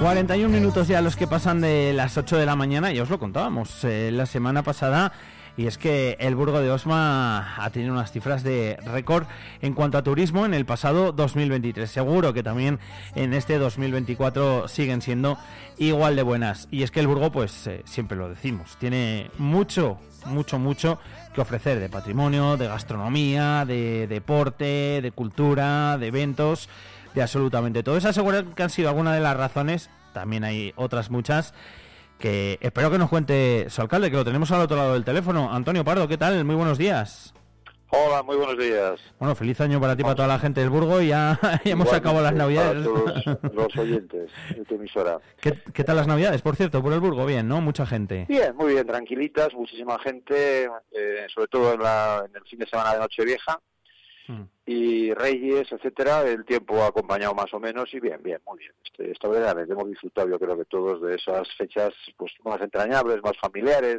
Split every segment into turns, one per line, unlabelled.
41 minutos ya los que pasan de las 8 de la mañana, ya os lo contábamos eh, la semana pasada. Y es que el Burgo de Osma ha tenido unas cifras de récord en cuanto a turismo en el pasado 2023. Seguro que también en este 2024 siguen siendo igual de buenas. Y es que el Burgo, pues eh, siempre lo decimos, tiene mucho, mucho, mucho que ofrecer de patrimonio, de gastronomía, de deporte, de cultura, de eventos de absolutamente todo. Eso aseguro que han sido algunas de las razones, también hay otras muchas, que espero que nos cuente su alcalde, que lo tenemos al otro lado del teléfono. Antonio Pardo, ¿qué tal? Muy buenos días.
Hola, muy buenos días.
Bueno, feliz año para ti, para toda la gente del Burgo y ya, hemos acabado las navidades.
los, oyentes de tu emisora.
¿Qué, tal las navidades, por cierto, por el Burgo? Bien, ¿no? Mucha gente.
Bien, muy bien, tranquilitas, muchísima gente, eh, sobre todo en, en el fin de semana de Nochevieja Mm. y Reyes, etcétera, el tiempo ha acompañado más o menos y bien, bien, muy bien. Este, esta vez hemos disfrutado yo creo que todos de esas fechas pues más entrañables, más familiares,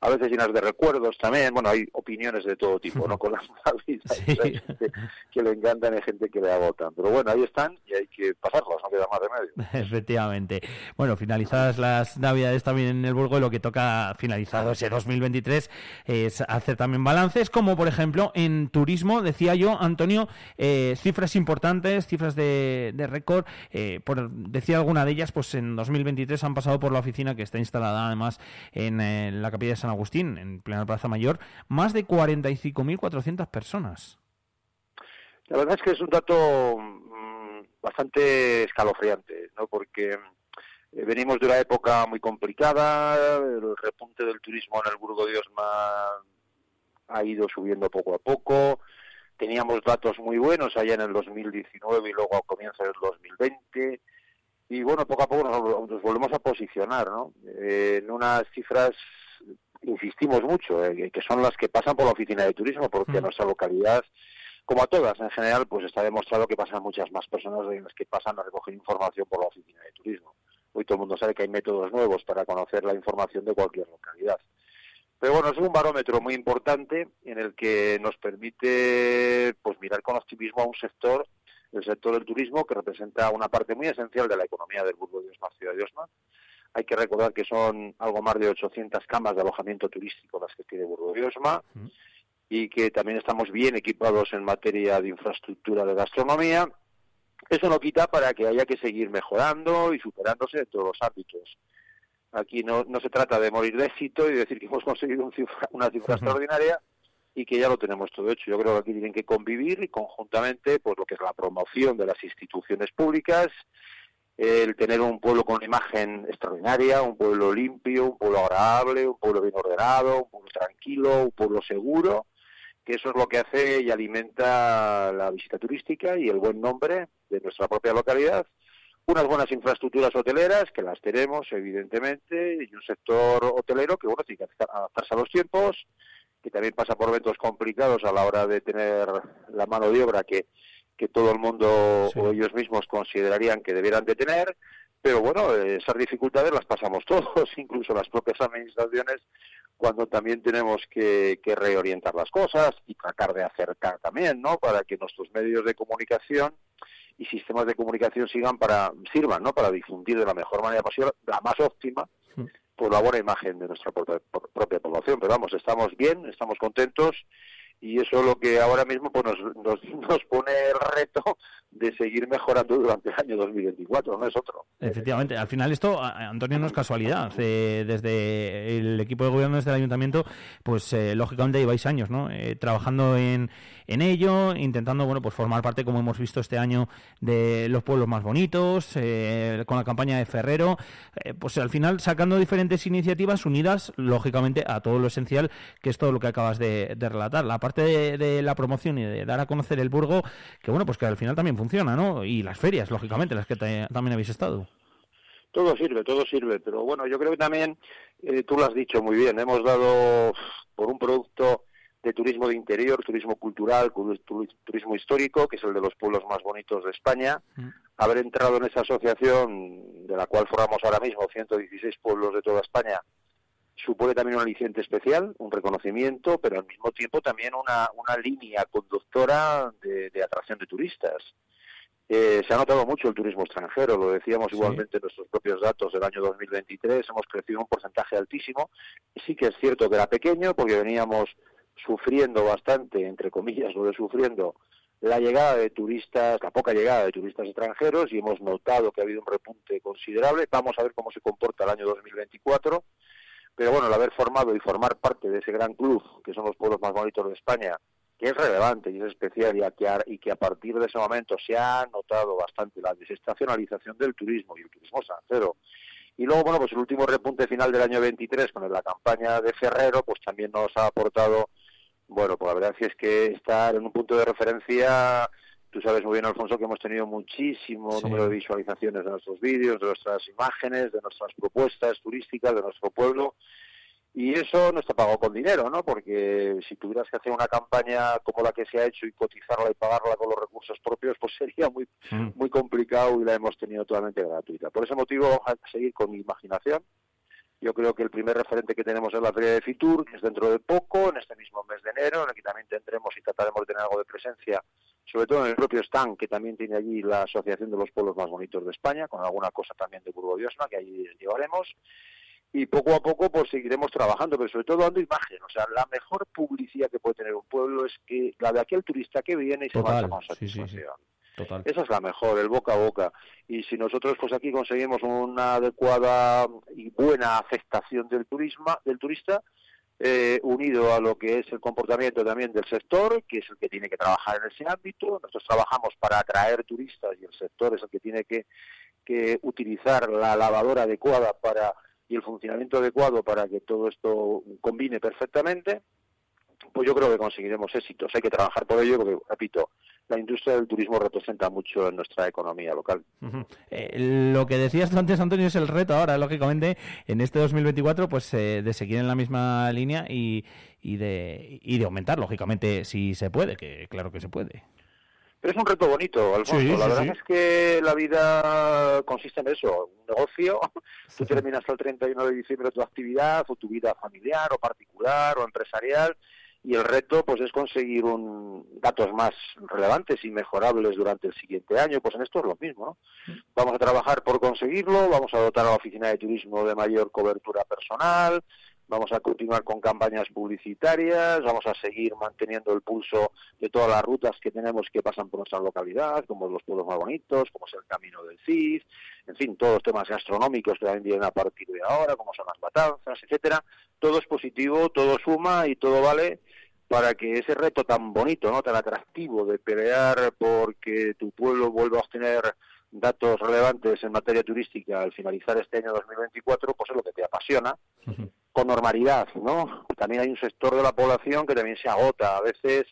a veces llenas de recuerdos también. Bueno, hay opiniones de todo tipo, ¿no? Con la vida. Hay gente que le encantan y hay gente que le agotan. Pero bueno, ahí están y hay que pasarlos, no queda más remedio.
Efectivamente. Bueno, finalizadas las Navidades también en el Burgo, lo que toca finalizado ese 2023 es hacer también balances, como por ejemplo en turismo, decía yo, Antonio, eh, cifras importantes, cifras de, récord. Eh, por, decía alguna de ellas, pues en 2023 han pasado por la oficina que está instalada además en, en la capital de San Agustín, en plena Plaza Mayor, más de 45.400 personas.
La verdad es que es un dato mm, bastante escalofriante, ¿no? Porque eh, venimos de una época muy complicada, el repunte del turismo en el Burgo de Osma ha ido subiendo poco a poco, teníamos datos muy buenos allá en el 2019 y luego a comienzos del 2020 y bueno, poco a poco nos, volvemos a posicionar, ¿no? Eh, en unas cifras insistimos mucho, eh, que son las que pasan por la oficina de turismo, porque mm. nuestra localidad, como a todas en general, pues está demostrado que pasan muchas más personas de las que pasan a recoger información por la oficina de turismo. Hoy todo el mundo sabe que hay métodos nuevos para conocer la información de cualquier localidad. Pero bueno, es un barómetro muy importante en el que nos permite pues mirar con optimismo a un sector, el sector del turismo, que representa una parte muy esencial de la economía del Burgo de Osma, ciudad de Osma, hay que recordar que son algo más de 800 camas de alojamiento turístico las que tiene Burgos de Osma y que también estamos bien equipados en materia de infraestructura de gastronomía. Eso no quita para que haya que seguir mejorando y superándose en todos los ámbitos. Aquí no, no se trata de morir de éxito y decir que hemos conseguido una cifra extraordinaria y que ya lo tenemos todo hecho. Yo creo que aquí tienen que convivir y conjuntamente pues lo que es la promoción de las instituciones públicas, el tener un pueblo con una imagen extraordinaria, un pueblo limpio, un pueblo agradable, un pueblo bien ordenado, un pueblo tranquilo, un pueblo seguro, que eso es lo que hace y alimenta la visita turística y el buen nombre de nuestra propia localidad. Unas buenas infraestructuras hoteleras, que las tenemos, evidentemente, y un sector hotelero que, bueno, tiene que adaptarse a los tiempos, que también pasa por eventos complicados a la hora de tener la mano de obra que que todo el mundo o ellos mismos considerarían que debieran de tener, pero bueno, esas dificultades las pasamos todos, incluso las propias administraciones, cuando también tenemos que, reorientar las cosas y tratar de acercar también, ¿no? Para que nuestros medios de comunicación y sistemas de comunicación sigan para sirvan, ¿no? Para difundir de la mejor manera posible, la más óptima, por la buena imagen de nuestra propia población. Pero vamos, estamos bien, estamos contentos y eso es lo que ahora mismo pues nos, nos, nos, pone el reto de seguir mejorando durante el año 2024, no es otro.
Efectivamente, al final esto, Antonio, no es casualidad. Eh, desde el equipo de gobierno, desde el ayuntamiento, pues eh, lógicamente lleváis años ¿no? Eh, trabajando en, en ello, intentando bueno pues formar parte, como hemos visto este año, de los pueblos más bonitos, con la campaña de Ferrero, pues al final sacando diferentes iniciativas unidas, lógicamente, a todo lo esencial, que es todo lo que acabas de, relatar. La parte de, la promoción y de dar a conocer el Burgo, que bueno, pues que al final también funciona, ¿no? Y las ferias, lógicamente, las que también habéis estado.
Todo sirve, todo sirve, pero bueno, yo creo que también, eh, tú lo has dicho muy bien, hemos dado por un producto de turismo de interior, turismo cultural, turismo histórico, que es el de los pueblos más bonitos de España. Mm. Haber entrado en esa asociación, de la cual formamos ahora mismo 116 pueblos de toda España, supone también un aliciente especial, un reconocimiento, pero al mismo tiempo también una, una línea conductora de, atracción de turistas. Eh, se ha notado mucho el turismo extranjero, lo decíamos igualmente en nuestros propios datos del año 2023, hemos crecido un porcentaje altísimo. Sí que es cierto que era pequeño porque veníamos sufriendo bastante, entre comillas, lo de sufriendo, la llegada de turistas, la poca llegada de turistas extranjeros y hemos notado que ha habido un repunte considerable. Vamos a ver cómo se comporta el año 2024. Pero bueno, el haber formado y formar parte de ese gran club, que son los pueblos más bonitos de España, que es relevante y es especial y, a que, a, y que a partir de ese momento se ha notado bastante la desestacionalización del turismo y el turismo extranjero. Y luego, bueno, pues el último repunte final del año 23 con la campaña de Ferrero, pues también nos ha aportado, bueno, pues la verdad es que estar en un punto de referencia, tú sabes muy bien, Alfonso, que hemos tenido muchísimo número de visualizaciones de nuestros vídeos, de nuestras imágenes, de nuestras propuestas turísticas, de nuestro pueblo, y eso no está pagado con dinero, ¿no? Porque si tuvieras que hacer una campaña como la que se ha hecho y cotizarla y pagarla con los recursos propios, pues sería muy mm. muy complicado y la hemos tenido totalmente gratuita. Por ese motivo vamos a seguir con mi imaginación. Yo creo que el primer referente que tenemos es la Feria de Fitur, que es dentro de poco, en este mismo mes de enero, en el que también tendremos y trataremos de tener algo de presencia, sobre todo en el propio stand, que también tiene allí la Asociación de los Pueblos Más Bonitos de España, con alguna cosa también de Burgo Diosma, que allí llevaremos y poco a poco pues seguiremos trabajando, pero sobre todo dando imagen. O sea, la mejor publicidad que puede tener un pueblo es que la de aquel turista que viene y se va con satisfacción. Esa es la mejor, el boca a boca. Y si nosotros pues aquí conseguimos una adecuada y buena aceptación del turismo, del turista, eh, unido a lo que es el comportamiento también del sector, que es el que tiene que trabajar en ese ámbito. Nosotros trabajamos para atraer turistas y el sector es el que tiene que, que utilizar la lavadora adecuada para y el funcionamiento adecuado para que todo esto combine perfectamente, pues yo creo que conseguiremos éxitos. Hay que trabajar por ello porque, repito, la industria del turismo representa mucho en nuestra economía local.
Eh, lo que decías antes, Antonio, es el reto ahora, lógicamente, en este 2024, pues eh, de seguir en la misma línea y, y, de, y de aumentar, lógicamente, si se puede, que claro que se puede.
Pero es un reto bonito, Alfonso. la verdad es que la vida consiste en eso, un negocio. Tú terminas el 31 de diciembre tu actividad o tu vida familiar o particular o empresarial y el reto pues es conseguir un, datos más relevantes y mejorables durante el siguiente año. Pues en esto es lo mismo. ¿no? Vamos a trabajar por conseguirlo, vamos a dotar a la oficina de turismo de mayor cobertura personal, Vamos a continuar con campañas publicitarias, vamos a seguir manteniendo el pulso de todas las rutas que tenemos que pasan por nuestra localidad, como los pueblos más bonitos, como es el Camino del Cid, en fin, todos los temas gastronómicos que también vienen a partir de ahora, como son las matanzas, etcétera. Todo es positivo, todo suma y todo vale para que ese reto tan bonito, no tan atractivo de pelear porque tu pueblo vuelva a obtener datos relevantes en materia turística al finalizar este año 2024, pues es lo que te apasiona con normalidad, ¿no? También hay un sector de la población que también se agota a veces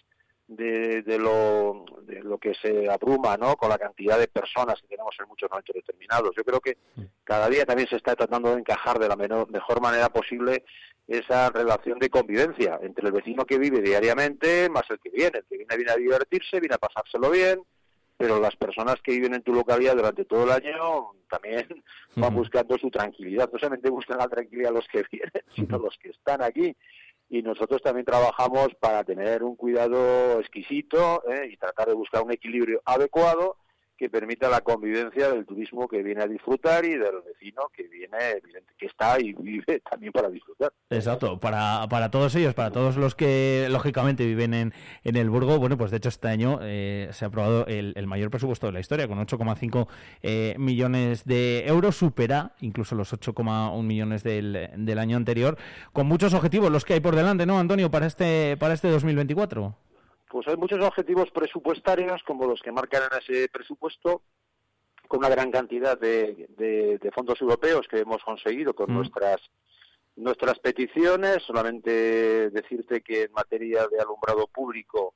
de, lo, de lo que se abruma, ¿no? Con la cantidad de personas que tenemos en muchos momentos determinados. Yo creo que cada día también se está tratando de encajar de la mejor manera posible esa relación de convivencia entre el vecino que vive diariamente más el que viene. El que viene viene a divertirse, viene a pasárselo bien, pero las personas que viven en tu localidad durante todo el año también van buscando su tranquilidad. No solamente buscan la tranquilidad los que vienen, sino los que están aquí. Y nosotros también trabajamos para tener un cuidado exquisito ¿eh? y tratar de buscar un equilibrio adecuado que permita la convivencia del turismo que viene a disfrutar y del vecino que viene, que está y vive también para disfrutar.
Exacto, para, para todos ellos, para todos los que lógicamente viven en, en el Burgo, bueno, pues de hecho este año eh, se ha aprobado el, mayor presupuesto de la historia, con 8,5 eh, millones de euros, supera incluso los 8,1 millones del, del año anterior, con muchos objetivos los que hay por delante, ¿no, Antonio, para este, para este 2024?
Pues hay muchos objetivos presupuestarios como los que marcan en ese presupuesto con una gran cantidad de, fondos europeos que hemos conseguido con mm. nuestras nuestras peticiones. Solamente decirte que en materia de alumbrado público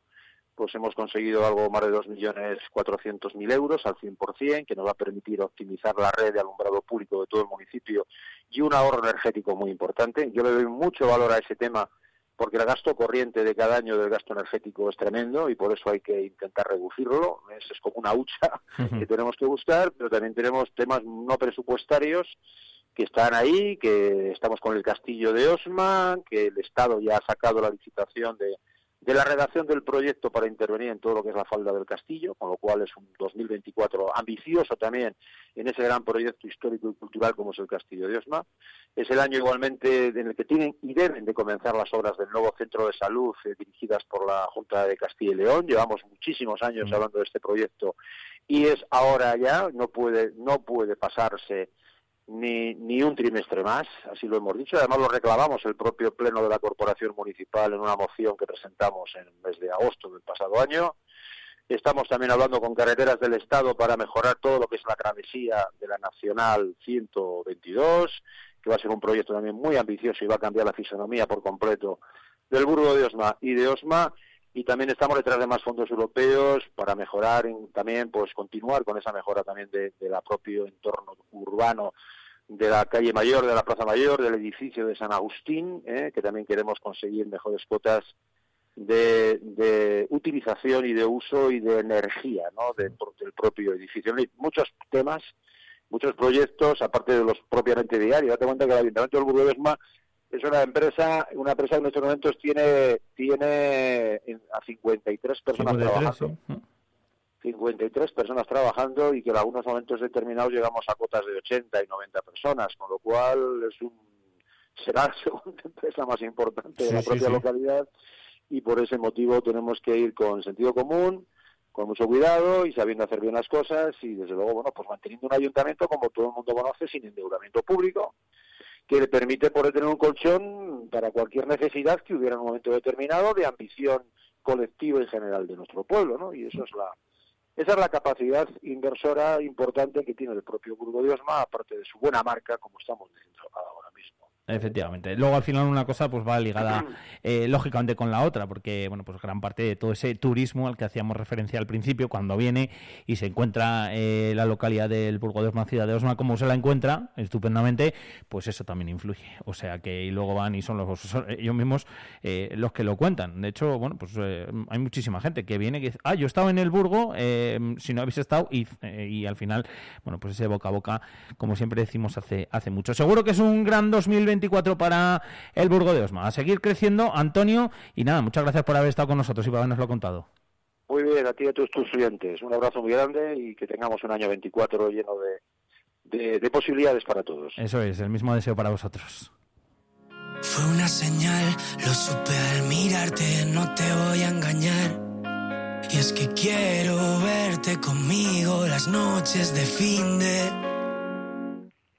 pues hemos conseguido algo más de 2.400.000 euros al 100%, que nos va a permitir optimizar la red de alumbrado público de todo el municipio y un ahorro energético muy importante. Yo le doy mucho valor a ese tema porque el gasto corriente de cada año del gasto energético es tremendo y por eso hay que intentar reducirlo. Es, como una hucha que tenemos que buscar, pero también tenemos temas no presupuestarios que están ahí, que estamos con el castillo de Osma, que el Estado ya ha sacado la licitación de, de la redacción del proyecto para intervenir en todo lo que es la falda del castillo, con lo cual es un 2024 ambicioso también en ese gran proyecto histórico y cultural como es el Castillo de Osma. Es el año igualmente en el que tienen y deben de comenzar las obras del nuevo centro de salud eh, dirigidas por la Junta de Castilla y León. Llevamos muchísimos años mm. hablando de este proyecto y es ahora ya, no puede, no puede pasarse ni, ni un trimestre más, así lo hemos dicho. Además lo reclamamos el propio Pleno de la Corporación Municipal en una moción que presentamos en el mes de agosto del pasado año. Estamos también hablando con carreteras del Estado para mejorar todo lo que es la travesía de la Nacional 122, que va a ser un proyecto también muy ambicioso y va a cambiar la fisonomía por completo del Burgo de Osma y de Osma. Y también estamos detrás de más fondos europeos para mejorar, también pues continuar con esa mejora también de, de propio entorno urbano de la calle Mayor, de la Plaza Mayor, del edificio de San Agustín, ¿eh? que también queremos conseguir mejores cuotas de, utilización y de uso y de energía ¿no? del propio edificio. Hay muchos temas, muchos proyectos, aparte de los propiamente diarios. Date cuenta que el Ayuntamiento del Burgo es una empresa, una empresa que en estos momentos tiene, tiene a 53 personas trabajando. 53 personas trabajando y que en algunos momentos determinados llegamos a cotas de 80 y 90 personas, con lo cual es un será la segunda empresa más importante de la propia localidad y por ese motivo tenemos que ir con sentido común, con mucho cuidado y sabiendo hacer bien las cosas y desde luego, bueno, pues manteniendo un ayuntamiento como todo el mundo conoce, sin endeudamiento público, que le permite poder tener un colchón para cualquier necesidad que hubiera en un momento determinado de ambición colectiva y general de nuestro pueblo, ¿no? Y eso es la esa es la capacidad inversora importante que tiene el propio Burgo de Osma, aparte de su buena marca, como estamos diciendo.
Efectivamente. Luego al final una cosa pues va ligada eh, lógicamente con la otra, porque bueno pues gran parte de todo ese turismo al que hacíamos referencia al principio, cuando viene y se encuentra eh, la localidad del Burgo de Osma, ciudad de Osma, como se la encuentra estupendamente, pues eso también influye. O sea que y luego van y son los ellos mismos eh, los que lo cuentan. De hecho, bueno pues hay muchísima gente que viene que dice, ah yo he estado en el Burgo, si no habéis estado y, y al final bueno pues ese boca a boca, como siempre decimos hace hace mucho. Seguro que es un gran 2020 para el Burgo de Osma. A seguir creciendo, Antonio, y nada, muchas gracias por haber estado con nosotros y por habernoslo contado.
Muy bien, a ti y a todos tus estudiantes. Un abrazo muy grande y que tengamos un año 24 lleno de, de posibilidades para todos.
Eso es, el mismo deseo para vosotros.
Fue una señal, lo supe al mirarte, no te voy a engañar. Y es que quiero verte conmigo las noches de fin de